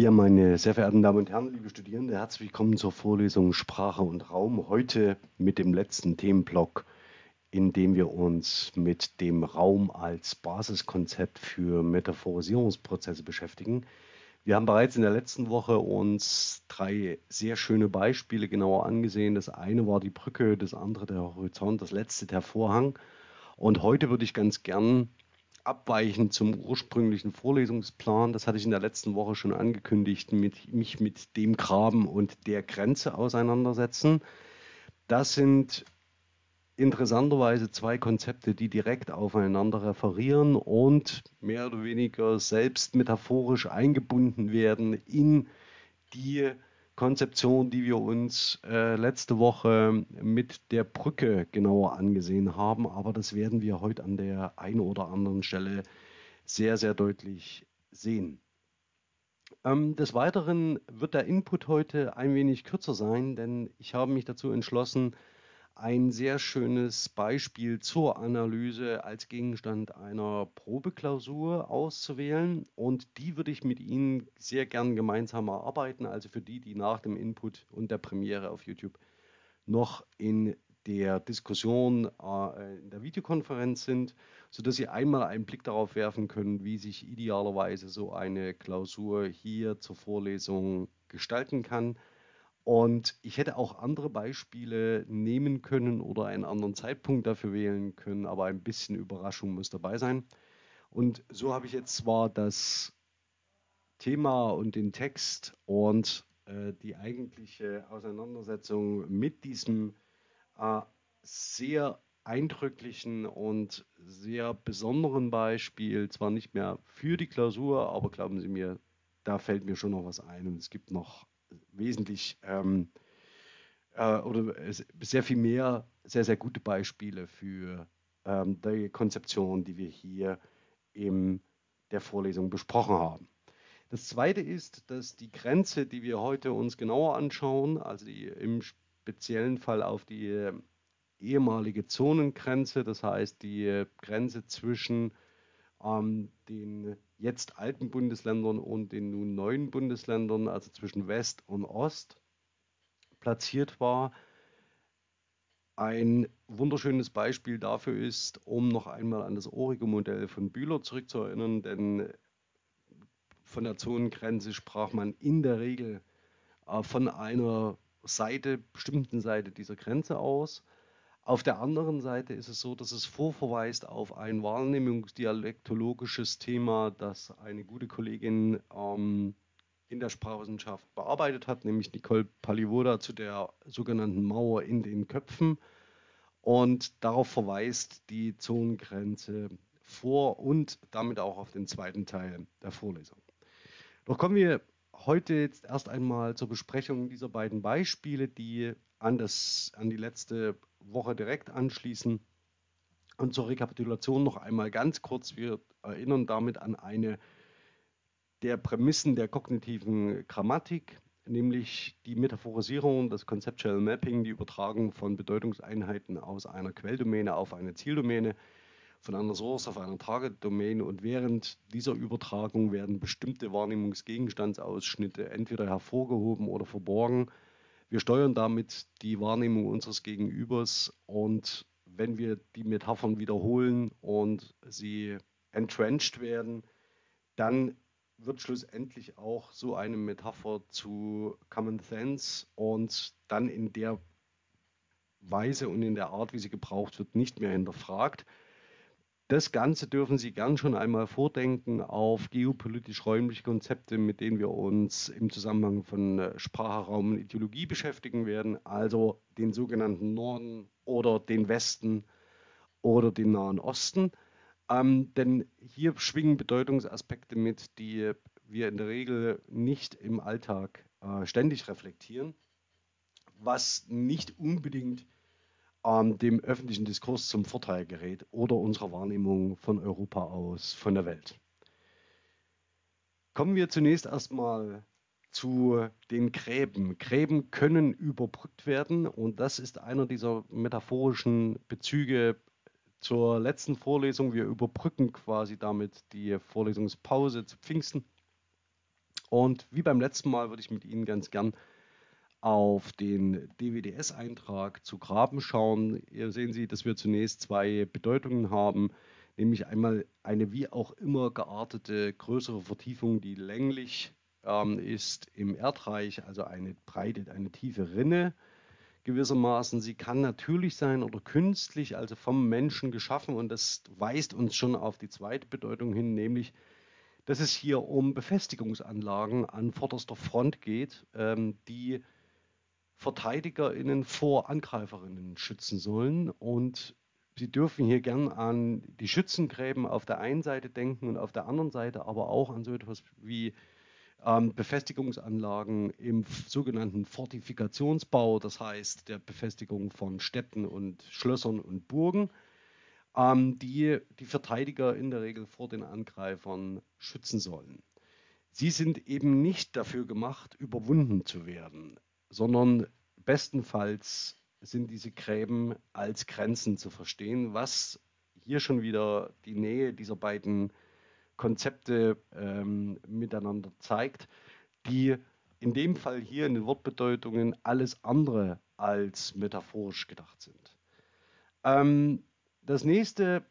Ja, meine sehr verehrten Damen und Herren, liebe Studierende, herzlich willkommen zur Vorlesung Sprache und Raum. Heute mit dem letzten Themenblock, in dem wir uns mit dem Raum als Basiskonzept für Metaphorisierungsprozesse beschäftigen. Wir haben bereits in der letzten Woche uns drei sehr schöne Beispiele genauer angesehen. Das eine war die Brücke, das andere der Horizont, das letzte der Vorhang. Und heute würde ich ganz gern abweichen zum ursprünglichen Vorlesungsplan. Das hatte ich in der letzten Woche schon angekündigt, mit, mich mit dem Graben und der Grenze auseinandersetzen. Das sind interessanterweise zwei Konzepte, die direkt aufeinander referieren und mehr oder weniger selbst metaphorisch eingebunden werden in die Konzeption, die wir uns äh, letzte Woche mit der Brücke genauer angesehen haben. Aber das werden wir heute an der einen oder anderen Stelle sehr, sehr deutlich sehen. Ähm, des Weiteren wird der Input heute ein wenig kürzer sein, denn ich habe mich dazu entschlossen, ein sehr schönes Beispiel zur Analyse als Gegenstand einer Probeklausur auszuwählen. Und die würde ich mit Ihnen sehr gern gemeinsam erarbeiten. Also für die, die nach dem Input und der Premiere auf YouTube noch in der Diskussion äh, in der Videokonferenz sind, sodass Sie einmal einen Blick darauf werfen können, wie sich idealerweise so eine Klausur hier zur Vorlesung gestalten kann. Und ich hätte auch andere Beispiele nehmen können oder einen anderen Zeitpunkt dafür wählen können, aber ein bisschen Überraschung muss dabei sein. Und so habe ich jetzt zwar das Thema und den Text und äh, die eigentliche Auseinandersetzung mit diesem äh, sehr eindrücklichen und sehr besonderen Beispiel zwar nicht mehr für die Klausur, aber glauben Sie mir, da fällt mir schon noch was ein und es gibt noch wesentlich ähm, äh, oder sehr viel mehr sehr, sehr gute Beispiele für ähm, die Konzeption, die wir hier in der Vorlesung besprochen haben. Das zweite ist, dass die Grenze, die wir heute uns genauer anschauen, also die im speziellen Fall auf die ehemalige Zonengrenze, das heißt die Grenze zwischen ähm, den jetzt alten Bundesländern und den nun neuen Bundesländern, also zwischen West und Ost, platziert war. Ein wunderschönes Beispiel dafür ist, um noch einmal an das orige Modell von Bühler zurückzuerinnern, denn von der Zonengrenze sprach man in der Regel äh, von einer Seite, bestimmten Seite dieser Grenze aus. Auf der anderen Seite ist es so, dass es vorverweist auf ein wahrnehmungsdialektologisches Thema, das eine gute Kollegin ähm, in der Sprachwissenschaft bearbeitet hat, nämlich Nicole Palivoda zu der sogenannten Mauer in den Köpfen. Und darauf verweist die Zonengrenze vor und damit auch auf den zweiten Teil der Vorlesung. Doch kommen wir heute jetzt erst einmal zur Besprechung dieser beiden Beispiele, die an, das, an die letzte Woche direkt anschließen. Und zur Rekapitulation noch einmal ganz kurz. Wir erinnern damit an eine der Prämissen der kognitiven Grammatik, nämlich die Metaphorisierung, das Conceptual Mapping, die Übertragung von Bedeutungseinheiten aus einer Quelldomäne auf eine Zieldomäne, von einer Source auf eine Target-Domain und während dieser Übertragung werden bestimmte Wahrnehmungsgegenstandsausschnitte entweder hervorgehoben oder verborgen wir steuern damit die Wahrnehmung unseres Gegenübers und wenn wir die Metaphern wiederholen und sie entrenched werden, dann wird schlussendlich auch so eine Metapher zu Common Sense und dann in der Weise und in der Art, wie sie gebraucht wird, nicht mehr hinterfragt. Das Ganze dürfen Sie gern schon einmal vordenken auf geopolitisch-räumliche Konzepte, mit denen wir uns im Zusammenhang von äh, Sprache, Raum und Ideologie beschäftigen werden, also den sogenannten Norden oder den Westen oder den Nahen Osten. Ähm, denn hier schwingen Bedeutungsaspekte mit, die wir in der Regel nicht im Alltag äh, ständig reflektieren, was nicht unbedingt ähm, dem öffentlichen Diskurs zum Vorteil gerät oder unserer Wahrnehmung von Europa aus, von der Welt. Kommen wir zunächst erstmal zu den Gräben. Gräben können überbrückt werden und das ist einer dieser metaphorischen Bezüge zur letzten Vorlesung. Wir überbrücken quasi damit die Vorlesungspause zu Pfingsten. Und wie beim letzten Mal würde ich mit Ihnen ganz gern auf den DWDS-Eintrag zu Graben schauen. Hier sehen Sie, dass wir zunächst zwei Bedeutungen haben, nämlich einmal eine wie auch immer geartete größere Vertiefung, die länglich ähm, ist im Erdreich, also eine breite, eine tiefe Rinne gewissermaßen. Sie kann natürlich sein oder künstlich, also vom Menschen geschaffen und das weist uns schon auf die zweite Bedeutung hin, nämlich dass es hier um Befestigungsanlagen an vorderster Front geht, ähm, die VerteidigerInnen vor AngreiferInnen schützen sollen. Und Sie dürfen hier gern an die Schützengräben auf der einen Seite denken und auf der anderen Seite aber auch an so etwas wie ähm, Befestigungsanlagen im sogenannten Fortifikationsbau, das heißt der Befestigung von Städten und Schlössern und Burgen, ähm, die die Verteidiger in der Regel vor den Angreifern schützen sollen. Sie sind eben nicht dafür gemacht, überwunden zu werden sondern bestenfalls sind diese Gräben als Grenzen zu verstehen, was hier schon wieder die Nähe dieser beiden Konzepte ähm, miteinander zeigt, die in dem Fall hier in den Wortbedeutungen alles andere als metaphorisch gedacht sind. Ähm, das nächste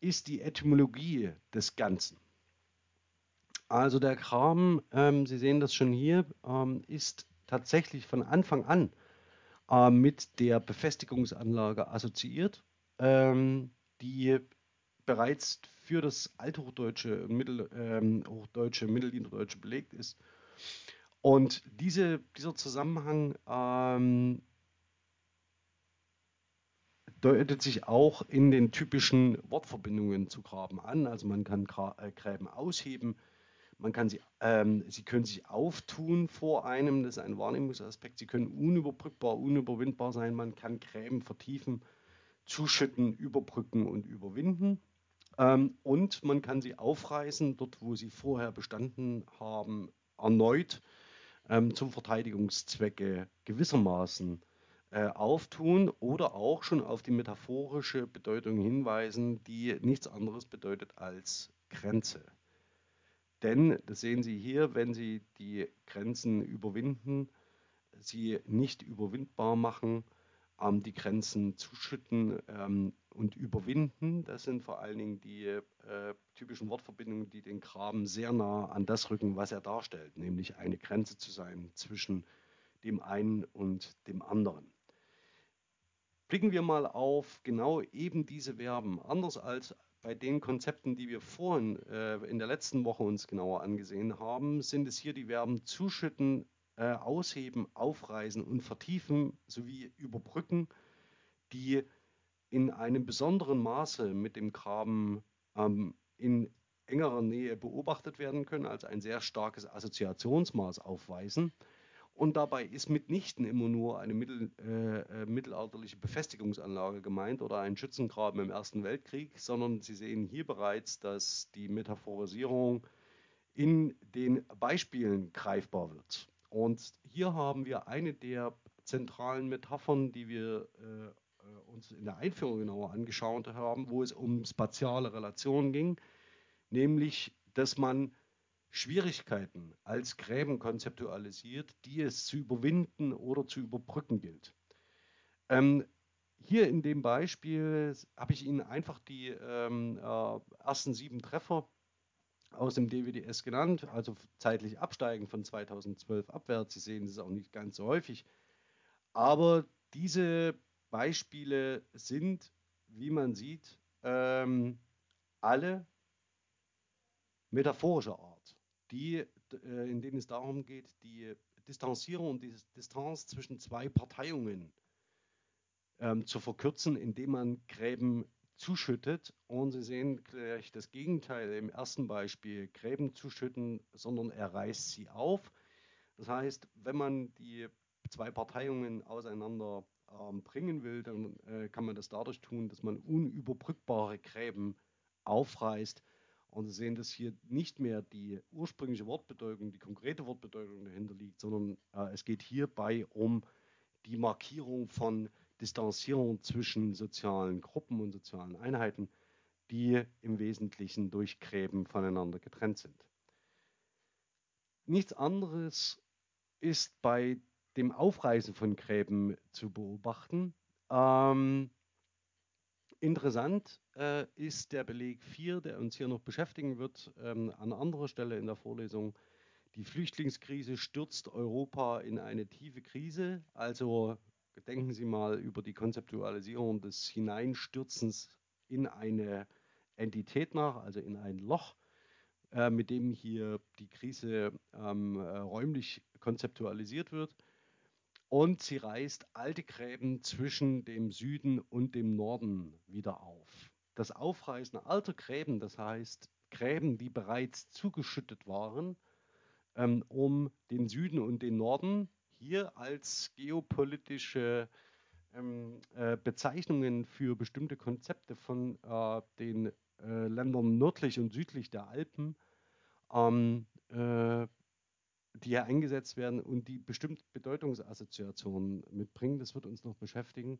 ist die Etymologie des Ganzen. Also der Kram, ähm, Sie sehen das schon hier, ähm, ist tatsächlich von Anfang an äh, mit der Befestigungsanlage assoziiert, ähm, die bereits für das Althochdeutsche Mittelhochdeutsche, ähm, Mittelniederdeutsche belegt ist. Und diese, dieser Zusammenhang ähm, deutet sich auch in den typischen Wortverbindungen zu Graben an. Also man kann Gra äh, Gräben ausheben, man kann sie, ähm, sie können sich auftun vor einem, das ist ein Wahrnehmungsaspekt. Sie können unüberbrückbar, unüberwindbar sein. Man kann Gräben vertiefen, zuschütten, überbrücken und überwinden. Ähm, und man kann sie aufreißen, dort wo sie vorher bestanden haben, erneut ähm, zum Verteidigungszwecke gewissermaßen äh, auftun oder auch schon auf die metaphorische Bedeutung hinweisen, die nichts anderes bedeutet als Grenze. Denn, das sehen Sie hier, wenn Sie die Grenzen überwinden, sie nicht überwindbar machen, ähm, die Grenzen zuschütten ähm, und überwinden. Das sind vor allen Dingen die äh, typischen Wortverbindungen, die den Graben sehr nah an das rücken, was er darstellt, nämlich eine Grenze zu sein zwischen dem einen und dem anderen. Blicken wir mal auf genau eben diese Verben. Anders als bei den Konzepten, die wir vorhin äh, in der letzten Woche uns genauer angesehen haben, sind es hier die Verben zuschütten, äh, ausheben, aufreißen und vertiefen sowie überbrücken, die in einem besonderen Maße mit dem Graben ähm, in engerer Nähe beobachtet werden können, als ein sehr starkes Assoziationsmaß aufweisen und dabei ist mitnichten immer nur eine mittel, äh, äh, mittelalterliche Befestigungsanlage gemeint oder ein Schützengraben im Ersten Weltkrieg, sondern Sie sehen hier bereits, dass die Metaphorisierung in den Beispielen greifbar wird. Und hier haben wir eine der zentralen Metaphern, die wir äh, äh uns in der Einführung genauer angeschaut haben, wo es um spatiale Relationen ging, nämlich dass man Schwierigkeiten als Gräben konzeptualisiert, die es zu überwinden oder zu überbrücken gilt. Ähm, hier in dem Beispiel habe ich Ihnen einfach die ähm, äh, ersten sieben Treffer aus dem DWDS genannt, also zeitlich absteigen von 2012 abwärts. Sie sehen, das ist auch nicht ganz so häufig. Aber diese Beispiele sind, wie man sieht, ähm, alle metaphorischer Art die, äh, in denen es darum geht, die Distanzierung und die Distanz zwischen zwei Parteiungen ähm, zu verkürzen, indem man Gräben zuschüttet. Und Sie sehen gleich das Gegenteil im ersten Beispiel, Gräben zuschütten, sondern er reißt sie auf. Das heißt, wenn man die zwei Parteiungen auseinander ähm, bringen will, dann äh, kann man das dadurch tun, dass man unüberbrückbare Gräben aufreißt und Sie sehen, dass hier nicht mehr die ursprüngliche Wortbedeutung, die konkrete Wortbedeutung dahinter liegt, sondern äh, es geht hierbei um die Markierung von Distanzierung zwischen sozialen Gruppen und sozialen Einheiten, die im Wesentlichen durch Gräben voneinander getrennt sind. nichts anderes ist bei dem Aufreißen von Gräben zu beobachten. Ähm, interessant äh, ist der Beleg 4, der uns hier noch beschäftigen wird, ähm, an anderer Stelle in der Vorlesung. Die Flüchtlingskrise stürzt Europa in eine tiefe Krise. Also denken Sie mal über die Konzeptualisierung des Hineinstürzens in eine Entität nach, also in ein Loch, äh, mit dem hier die Krise ähm, äh, räumlich konzeptualisiert wird und sie reißt alte Gräben zwischen dem Süden und dem Norden wieder auf. Das Aufreißen alter Gräben, das heißt Gräben, die bereits zugeschüttet waren, ähm, um den Süden und den Norden hier als geopolitische ähm, äh, Bezeichnungen für bestimmte Konzepte von äh, den äh, Ländern nördlich und südlich der Alpen ähm, äh, die hier eingesetzt werden und die bestimmt Bedeutungsassoziationen mitbringen, das wird uns noch beschäftigen,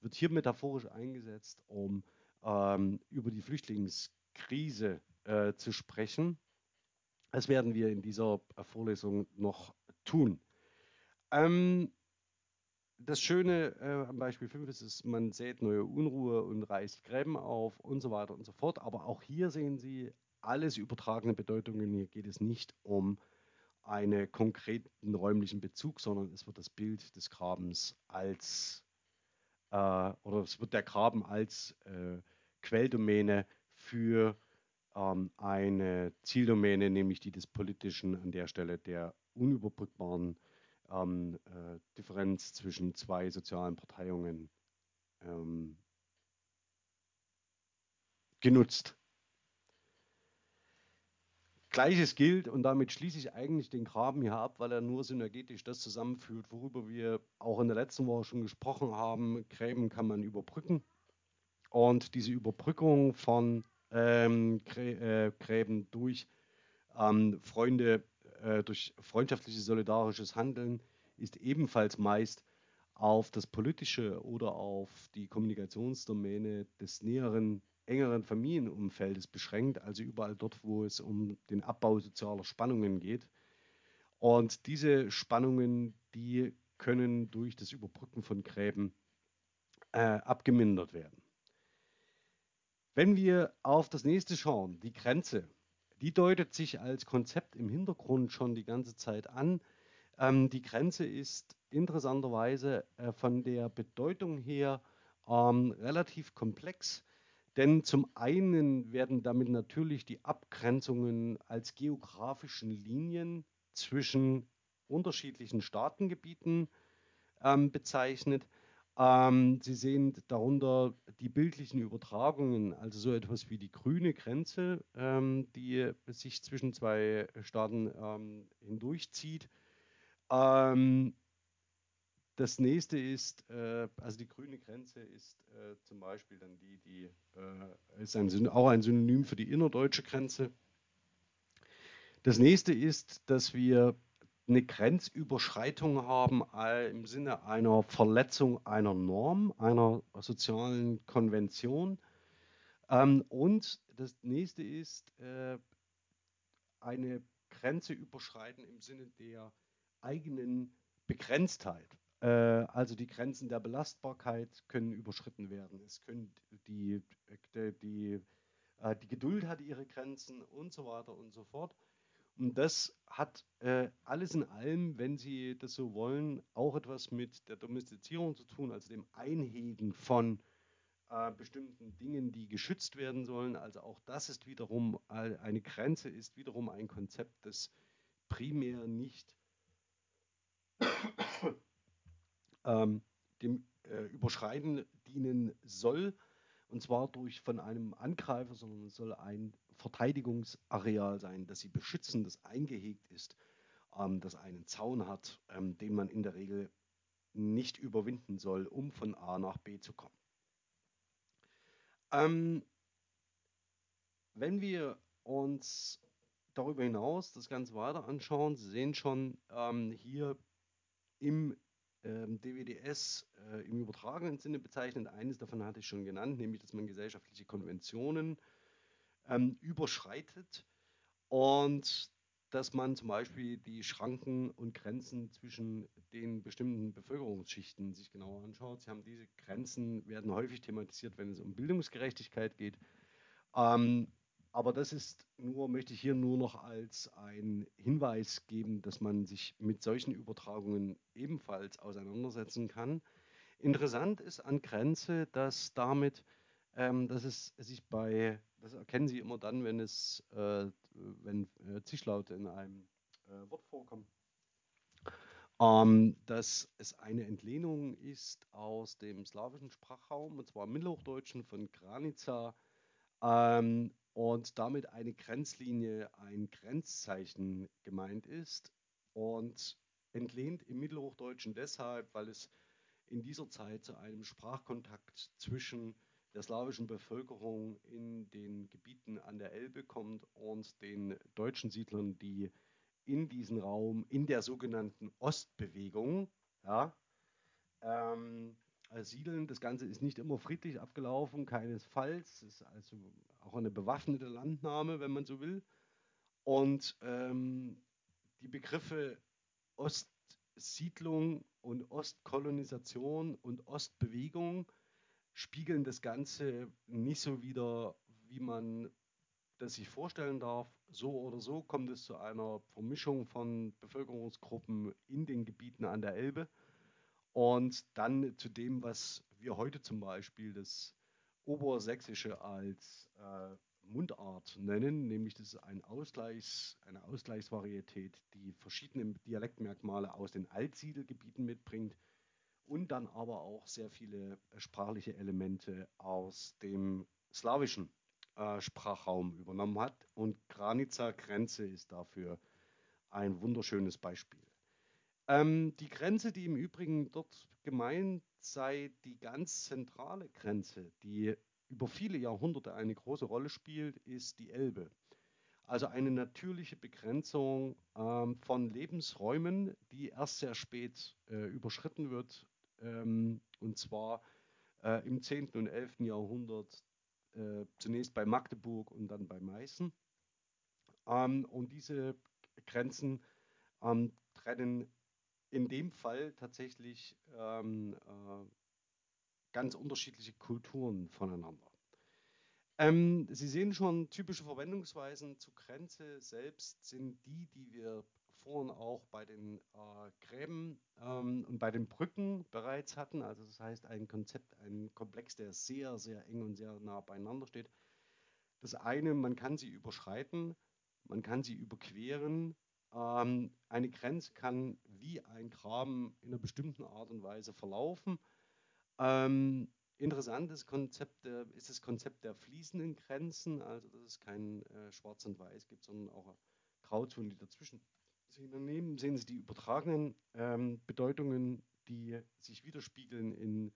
wird hier metaphorisch eingesetzt, um ähm, über die Flüchtlingskrise äh, zu sprechen. Das werden wir in dieser Vorlesung noch tun. Ähm, das Schöne äh, am Beispiel 5 ist, ist, man sät neue Unruhe und reißt Gräben auf und so weiter und so fort. Aber auch hier sehen Sie alles übertragene Bedeutungen. Hier geht es nicht um einen konkreten räumlichen Bezug, sondern es wird das Bild des Grabens als äh, oder es wird der Graben als äh, Quelldomäne für ähm, eine Zieldomäne, nämlich die des politischen an der Stelle der unüberbrückbaren ähm, äh, Differenz zwischen zwei sozialen Parteiungen ähm, genutzt. Gleiches gilt, und damit schließe ich eigentlich den Graben hier ab, weil er nur synergetisch das zusammenführt, worüber wir auch in der letzten Woche schon gesprochen haben. Gräben kann man überbrücken. Und diese Überbrückung von ähm, äh, Gräben durch ähm, Freunde, äh, durch freundschaftliches, solidarisches Handeln ist ebenfalls meist auf das politische oder auf die Kommunikationsdomäne des näheren engeren Familienumfeldes beschränkt, also überall dort, wo es um den Abbau sozialer Spannungen geht. Und diese Spannungen, die können durch das Überbrücken von Gräben äh, abgemindert werden. Wenn wir auf das nächste schauen, die Grenze, die deutet sich als Konzept im Hintergrund schon die ganze Zeit an. Ähm, die Grenze ist interessanterweise äh, von der Bedeutung her ähm, relativ komplex. Denn zum einen werden damit natürlich die Abgrenzungen als geografischen Linien zwischen unterschiedlichen Staatengebieten ähm, bezeichnet. Ähm, Sie sehen darunter die bildlichen Übertragungen, also so etwas wie die grüne Grenze, ähm, die sich zwischen zwei Staaten ähm, hindurchzieht. Ähm, das nächste ist, äh, also die grüne Grenze ist äh, zum Beispiel dann die, die äh, ist ein, auch ein Synonym für die innerdeutsche Grenze. Das nächste ist, dass wir eine Grenzüberschreitung haben im Sinne einer Verletzung einer Norm, einer sozialen Konvention. Ähm, und das nächste ist äh, eine Grenze überschreiten im Sinne der eigenen Begrenztheit. Äh, also die Grenzen der Belastbarkeit können überschritten werden. Es können die, die, die, äh, die Geduld hat ihre Grenzen und so weiter und so fort. Und das hat äh, alles in allem, wenn Sie das so wollen, auch etwas mit der Domestizierung zu tun, also dem Einhegen von äh, bestimmten Dingen, die geschützt werden sollen. Also auch das ist wiederum eine Grenze, ist wiederum ein Konzept, das primär nicht ähm, dem äh, Überschreiten dienen soll. Und zwar durch von einem Angreifer, sondern es soll ein Verteidigungsareal sein, das sie beschützen, das eingehegt ist, ähm, das einen Zaun hat, ähm, den man in der Regel nicht überwinden soll, um von A nach B zu kommen. Ähm, wenn wir uns darüber hinaus das Ganze weiter anschauen, Sie sehen schon ähm, hier im ähm, DWDS äh, im übertragenen Sinne bezeichnet. Eines davon hatte ich schon genannt, nämlich dass man gesellschaftliche Konventionen ähm, überschreitet. Und dass man zum Beispiel die Schranken und Grenzen zwischen den bestimmten Bevölkerungsschichten sich genauer anschaut. Sie haben diese Grenzen, werden häufig thematisiert, wenn es um Bildungsgerechtigkeit geht. Ähm, aber das ist nur, möchte ich hier nur noch als ein Hinweis geben, dass man sich mit solchen Übertragungen ebenfalls auseinandersetzen kann. Interessant ist an Grenze, dass damit, ähm, dass es sich bei, das erkennen Sie immer dann, wenn es, äh, wenn äh, Zischlaute in einem äh, Wort vorkommen, ähm, dass es eine Entlehnung ist aus dem slawischen Sprachraum, und zwar im Mittelhochdeutschen von Granica, ähm, und damit eine Grenzlinie, ein Grenzzeichen gemeint ist und entlehnt im Mittelhochdeutschen deshalb, weil es in dieser Zeit zu einem Sprachkontakt zwischen der slawischen Bevölkerung in den Gebieten an der Elbe kommt und den deutschen Siedlern, die in diesen Raum, in der sogenannten Ostbewegung, ja, ähm, siedeln. Das Ganze ist nicht immer friedlich abgelaufen, keinesfalls. Es ist also auch eine bewaffnete Landnahme, wenn man so will. Und ähm, die Begriffe Ostsiedlung und Ostkolonisation und Ostbewegung spiegeln das Ganze nicht so wider, wie man das sich vorstellen darf. So oder so kommt es zu einer Vermischung von Bevölkerungsgruppen in den Gebieten an der Elbe. Und dann zu dem, was wir heute zum Beispiel das Obersächsische als äh, Mundart nennen, nämlich das ist ein Ausgleichs, eine Ausgleichsvarietät, die verschiedene Dialektmerkmale aus den Altsiedelgebieten mitbringt und dann aber auch sehr viele äh, sprachliche Elemente aus dem slawischen äh, Sprachraum übernommen hat. Und Granica Grenze ist dafür ein wunderschönes Beispiel. Ähm, die Grenze, die im Übrigen dort gemeint sei, die ganz zentrale Grenze, die über viele Jahrhunderte eine große Rolle spielt, ist die Elbe. Also eine natürliche Begrenzung ähm, von Lebensräumen, die erst sehr spät äh, überschritten wird, ähm, und zwar äh, im 10. und 11. Jahrhundert, äh, zunächst bei Magdeburg und dann bei Meißen. Ähm, und diese Grenzen ähm, trennen in dem Fall tatsächlich ähm, äh, ganz unterschiedliche Kulturen voneinander. Ähm, Sie sehen schon, typische Verwendungsweisen zu Grenze selbst sind die, die wir vorhin auch bei den äh, Gräben ähm, und bei den Brücken bereits hatten. Also das heißt ein Konzept, ein Komplex, der sehr, sehr eng und sehr nah beieinander steht. Das eine, man kann sie überschreiten, man kann sie überqueren. Ähm, eine Grenze kann wie ein Graben in einer bestimmten Art und Weise verlaufen. Ähm, interessantes Konzept äh, ist das Konzept der fließenden Grenzen, also dass es kein äh, Schwarz und Weiß gibt, sondern auch Grauzonen, die dazwischen sind. Daneben sehen Sie die übertragenen ähm, Bedeutungen, die sich widerspiegeln in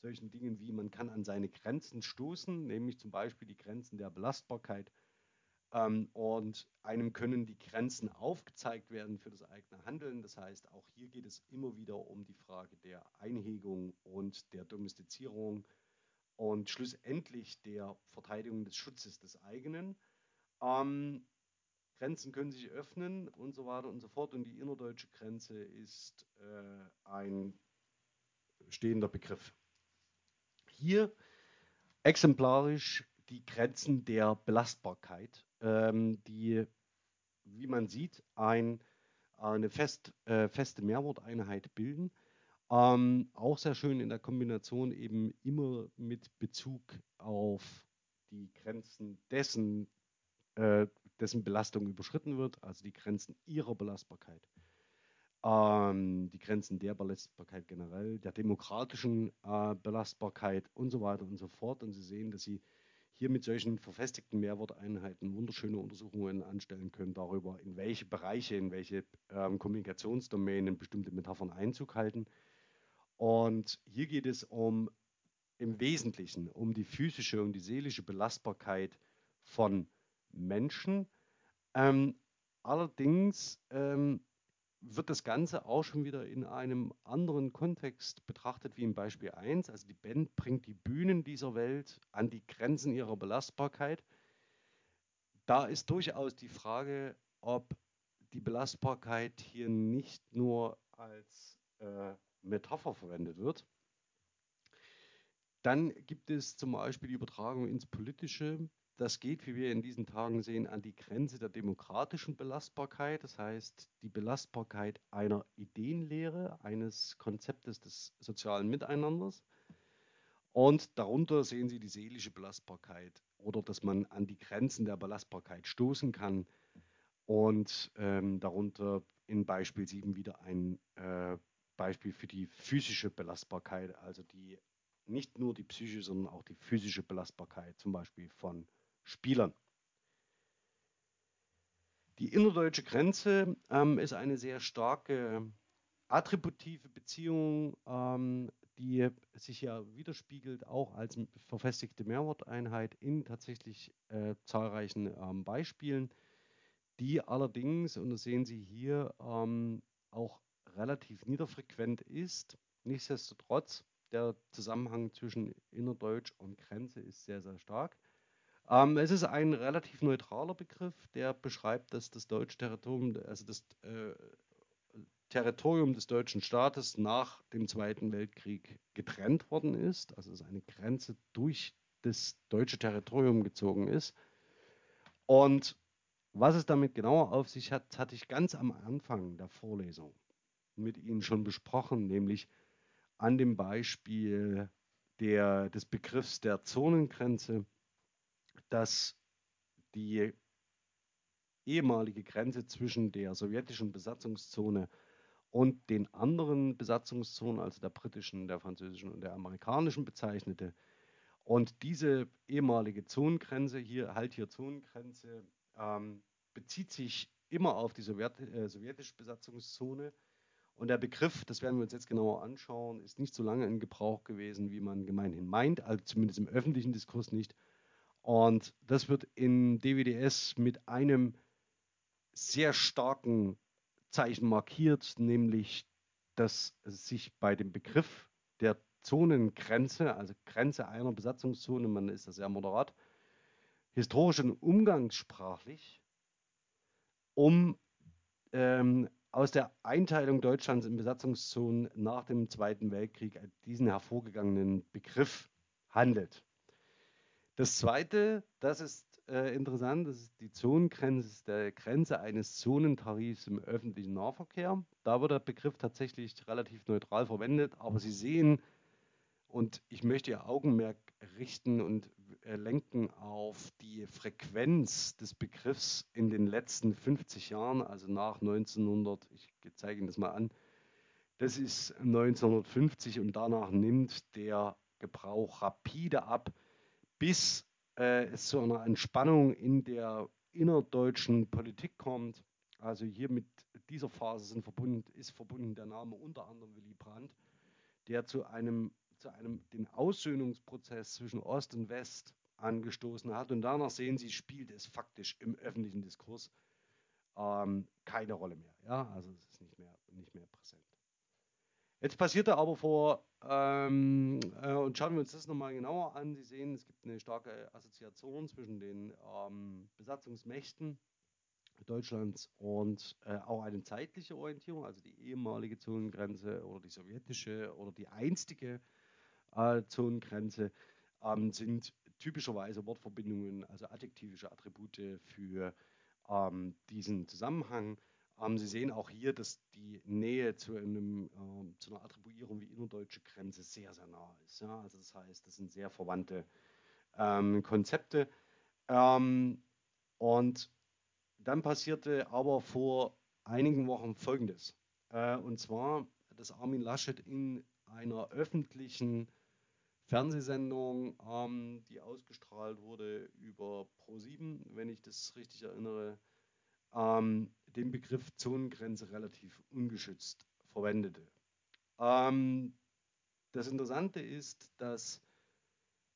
solchen Dingen wie man kann an seine Grenzen stoßen, nämlich zum Beispiel die Grenzen der Belastbarkeit. Ähm, und einem können die Grenzen aufgezeigt werden für das eigene Handeln. Das heißt, auch hier geht es immer wieder um die Frage der Einhegung und der Domestizierung und schlussendlich der Verteidigung des Schutzes des eigenen. Ähm, Grenzen können sich öffnen und so weiter und so fort. Und die innerdeutsche Grenze ist äh, ein stehender Begriff. Hier exemplarisch die Grenzen der Belastbarkeit, ähm, die, wie man sieht, ein, eine fest, äh, feste Mehrworteinheit bilden. Ähm, auch sehr schön in der Kombination eben immer mit Bezug auf die Grenzen dessen, äh, dessen Belastung überschritten wird, also die Grenzen ihrer Belastbarkeit, ähm, die Grenzen der Belastbarkeit generell, der demokratischen äh, Belastbarkeit und so weiter und so fort. Und Sie sehen, dass Sie hier mit solchen verfestigten Mehrworteinheiten wunderschöne Untersuchungen anstellen können darüber, in welche Bereiche, in welche ähm, Kommunikationsdomänen bestimmte Metaphern Einzug halten. Und hier geht es um im Wesentlichen um die physische und die seelische Belastbarkeit von Menschen. Ähm, allerdings ähm, wird das Ganze auch schon wieder in einem anderen Kontext betrachtet wie im Beispiel 1. Also die Band bringt die Bühnen dieser Welt an die Grenzen ihrer Belastbarkeit. Da ist durchaus die Frage, ob die Belastbarkeit hier nicht nur als äh, Metapher verwendet wird. Dann gibt es zum Beispiel die Übertragung ins Politische. Das geht, wie wir in diesen Tagen sehen, an die Grenze der demokratischen Belastbarkeit. Das heißt, die Belastbarkeit einer Ideenlehre, eines Konzeptes des sozialen Miteinanders. Und darunter sehen Sie die seelische Belastbarkeit oder dass man an die Grenzen der Belastbarkeit stoßen kann. Und ähm, darunter in Beispiel 7 wieder ein äh, Beispiel für die physische Belastbarkeit, also die nicht nur die psychische, sondern auch die physische Belastbarkeit, zum Beispiel von Spielern. Die innerdeutsche Grenze ähm, ist eine sehr starke attributive Beziehung, ähm, die sich ja widerspiegelt auch als verfestigte Mehrworteinheit in tatsächlich äh, zahlreichen ähm, Beispielen, die allerdings, und das sehen Sie hier, ähm, auch relativ niederfrequent ist. Nichtsdestotrotz, der Zusammenhang zwischen Innerdeutsch und Grenze ist sehr, sehr stark. Ähm, es ist ein relativ neutraler Begriff, der beschreibt, dass das deutsche Territorium, also das äh, Territorium des deutschen Staates nach dem Zweiten Weltkrieg getrennt worden ist, also dass eine Grenze durch das deutsche Territorium gezogen ist. Und was es damit genauer auf sich hat, hatte ich ganz am Anfang der Vorlesung mit Ihnen schon besprochen, nämlich an dem Beispiel der, des Begriffs der Zonengrenze, dass die ehemalige Grenze zwischen der sowjetischen Besatzungszone und den anderen Besatzungszonen, also der britischen, der französischen und der amerikanischen bezeichnete. Und diese ehemalige Zonengrenze, hier halt hier Zonengrenze, ähm, bezieht sich immer auf die Sowjet, äh, sowjetische Besatzungszone. Und der Begriff, das werden wir uns jetzt genauer anschauen, ist nicht so lange in Gebrauch gewesen, wie man gemeinhin meint, also zumindest im öffentlichen Diskurs nicht. Und das wird in DWDS mit einem sehr starken Zeichen markiert, nämlich dass sich bei dem Begriff der Zonengrenze, also Grenze einer Besatzungszone, man ist da sehr moderat, historisch und umgangssprachlich um ähm, aus der Einteilung Deutschlands in Besatzungszonen nach dem Zweiten Weltkrieg diesen hervorgegangenen Begriff handelt. Das Zweite, das ist äh, interessant, das ist die Zonengrenze, der Grenze eines Zonentarifs im öffentlichen Nahverkehr. Da wird der Begriff tatsächlich relativ neutral verwendet, aber Sie sehen, und ich möchte Ihr Augenmerk richten und äh, lenken auf die Frequenz des Begriffs in den letzten 50 Jahren, also nach 1900, ich zeige Ihnen das mal an, das ist 1950 und danach nimmt der Gebrauch rapide ab, bis äh, es zu einer Entspannung in der innerdeutschen Politik kommt. Also hier mit dieser Phase verbunden, ist verbunden der Name unter anderem Willy Brandt, der zu einem zu einem den Aussöhnungsprozess zwischen Ost und West angestoßen hat. Und danach sehen Sie, spielt es faktisch im öffentlichen Diskurs ähm, keine Rolle mehr. Ja, also es ist nicht mehr, nicht mehr präsent. Jetzt passierte aber vor, ähm, äh, und schauen wir uns das nochmal genauer an. Sie sehen, es gibt eine starke Assoziation zwischen den ähm, Besatzungsmächten Deutschlands und äh, auch eine zeitliche Orientierung, also die ehemalige Zonengrenze oder die sowjetische oder die einstige äh, Zonengrenze, ähm, sind typischerweise Wortverbindungen, also adjektivische Attribute für ähm, diesen Zusammenhang. Ähm, Sie sehen auch hier, dass die Nähe zu, einem, ähm, zu einer Attribuierung wie innerdeutsche Grenze sehr, sehr nah ist. Ja? Also das heißt, das sind sehr verwandte ähm, Konzepte. Und dann passierte aber vor einigen Wochen Folgendes. Äh, und zwar, dass Armin Laschet in einer öffentlichen Fernsehsendung, die ausgestrahlt wurde über Pro7, wenn ich das richtig erinnere, ähm, den Begriff Zonengrenze relativ ungeschützt verwendete. Ähm, das Interessante ist, dass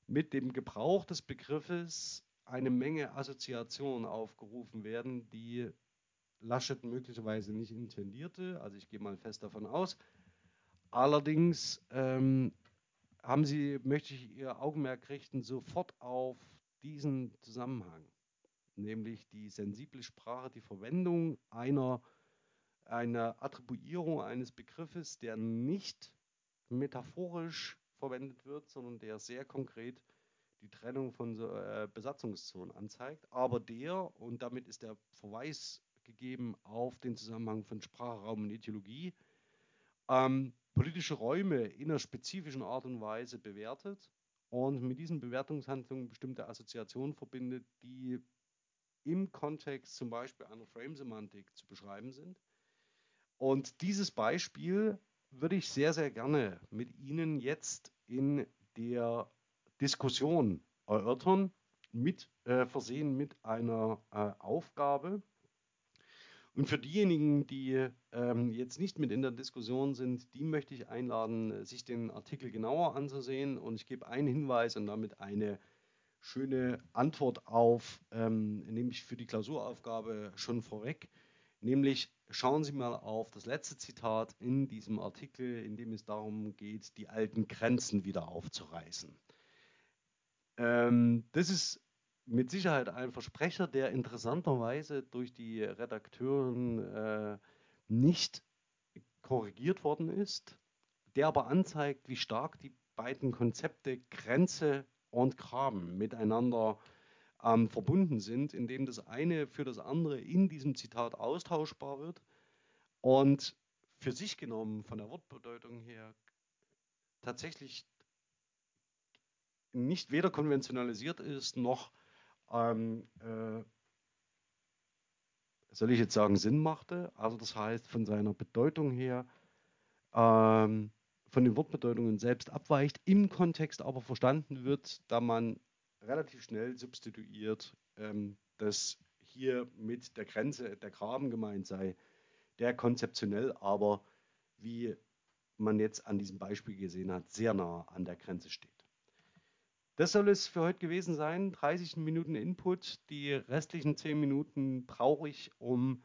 mit dem Gebrauch des Begriffes eine Menge Assoziationen aufgerufen werden, die Laschet möglicherweise nicht intendierte. Also ich gehe mal fest davon aus. Allerdings ähm, haben Sie, möchte ich Ihr Augenmerk richten, sofort auf diesen Zusammenhang. Nämlich die sensible Sprache, die Verwendung einer, einer Attribuierung eines Begriffes, der nicht metaphorisch verwendet wird, sondern der sehr konkret die Trennung von äh, Besatzungszonen anzeigt, aber der, und damit ist der Verweis gegeben auf den Zusammenhang von Sprache, Raum und Ideologie, ähm, politische Räume in einer spezifischen Art und Weise bewertet und mit diesen Bewertungshandlungen bestimmte Assoziationen verbindet, die im Kontext zum Beispiel einer Frame-Semantik zu beschreiben sind. Und dieses Beispiel würde ich sehr, sehr gerne mit Ihnen jetzt in der Diskussion erörtern, mit äh, versehen mit einer äh, Aufgabe. Und für diejenigen, die ähm, jetzt nicht mit in der Diskussion sind, die möchte ich einladen, sich den Artikel genauer anzusehen. Und ich gebe einen Hinweis und damit eine schöne Antwort auf, ähm, nämlich für die Klausuraufgabe schon vorweg. Nämlich schauen Sie mal auf das letzte Zitat in diesem Artikel, in dem es darum geht, die alten Grenzen wieder aufzureißen. Ähm, das ist mit Sicherheit ein Versprecher, der interessanterweise durch die Redakteuren äh, nicht korrigiert worden ist, der aber anzeigt, wie stark die beiden Konzepte Grenze und Graben miteinander ähm, verbunden sind, indem das eine für das andere in diesem Zitat austauschbar wird und für sich genommen von der Wortbedeutung her tatsächlich nicht weder konventionalisiert ist, noch, ähm, äh, soll ich jetzt sagen, Sinn machte. Also das heißt, von seiner Bedeutung her, ähm, von den Wortbedeutungen selbst abweicht, im Kontext aber verstanden wird, da man relativ schnell substituiert, ähm, dass hier mit der Grenze der Graben gemeint sei, der konzeptionell aber, wie man jetzt an diesem Beispiel gesehen hat, sehr nah an der Grenze steht. Das soll es für heute gewesen sein. 30 Minuten Input. Die restlichen 10 Minuten brauche ich, um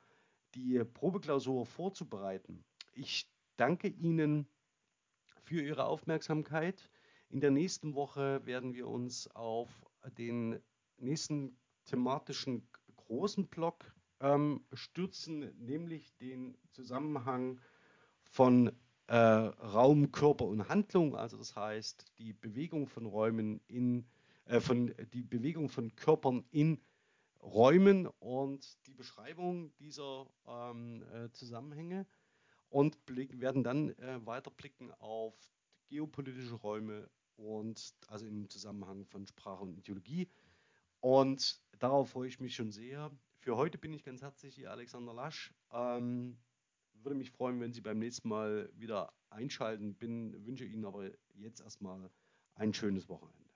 die Probeklausur vorzubereiten. Ich danke Ihnen für Ihre Aufmerksamkeit. In der nächsten Woche werden wir uns auf den nächsten thematischen großen Block ähm, stürzen, nämlich den Zusammenhang von äh, Raum, Körper und Handlung, also das heißt die Bewegung von Räumen in, äh, von, die Bewegung von Körpern in Räumen und die Beschreibung dieser ähm, äh, Zusammenhänge und blick, werden dann äh, weiter blicken auf geopolitische Räume und also im Zusammenhang von Sprache und Ideologie. Und darauf freue ich mich schon sehr. Für heute bin ich ganz herzlich hier Alexander Lasch. Ähm, würde mich freuen, wenn Sie beim nächsten Mal wieder einschalten. Bin, wünsche Ihnen aber jetzt erstmal ein schönes Wochenende.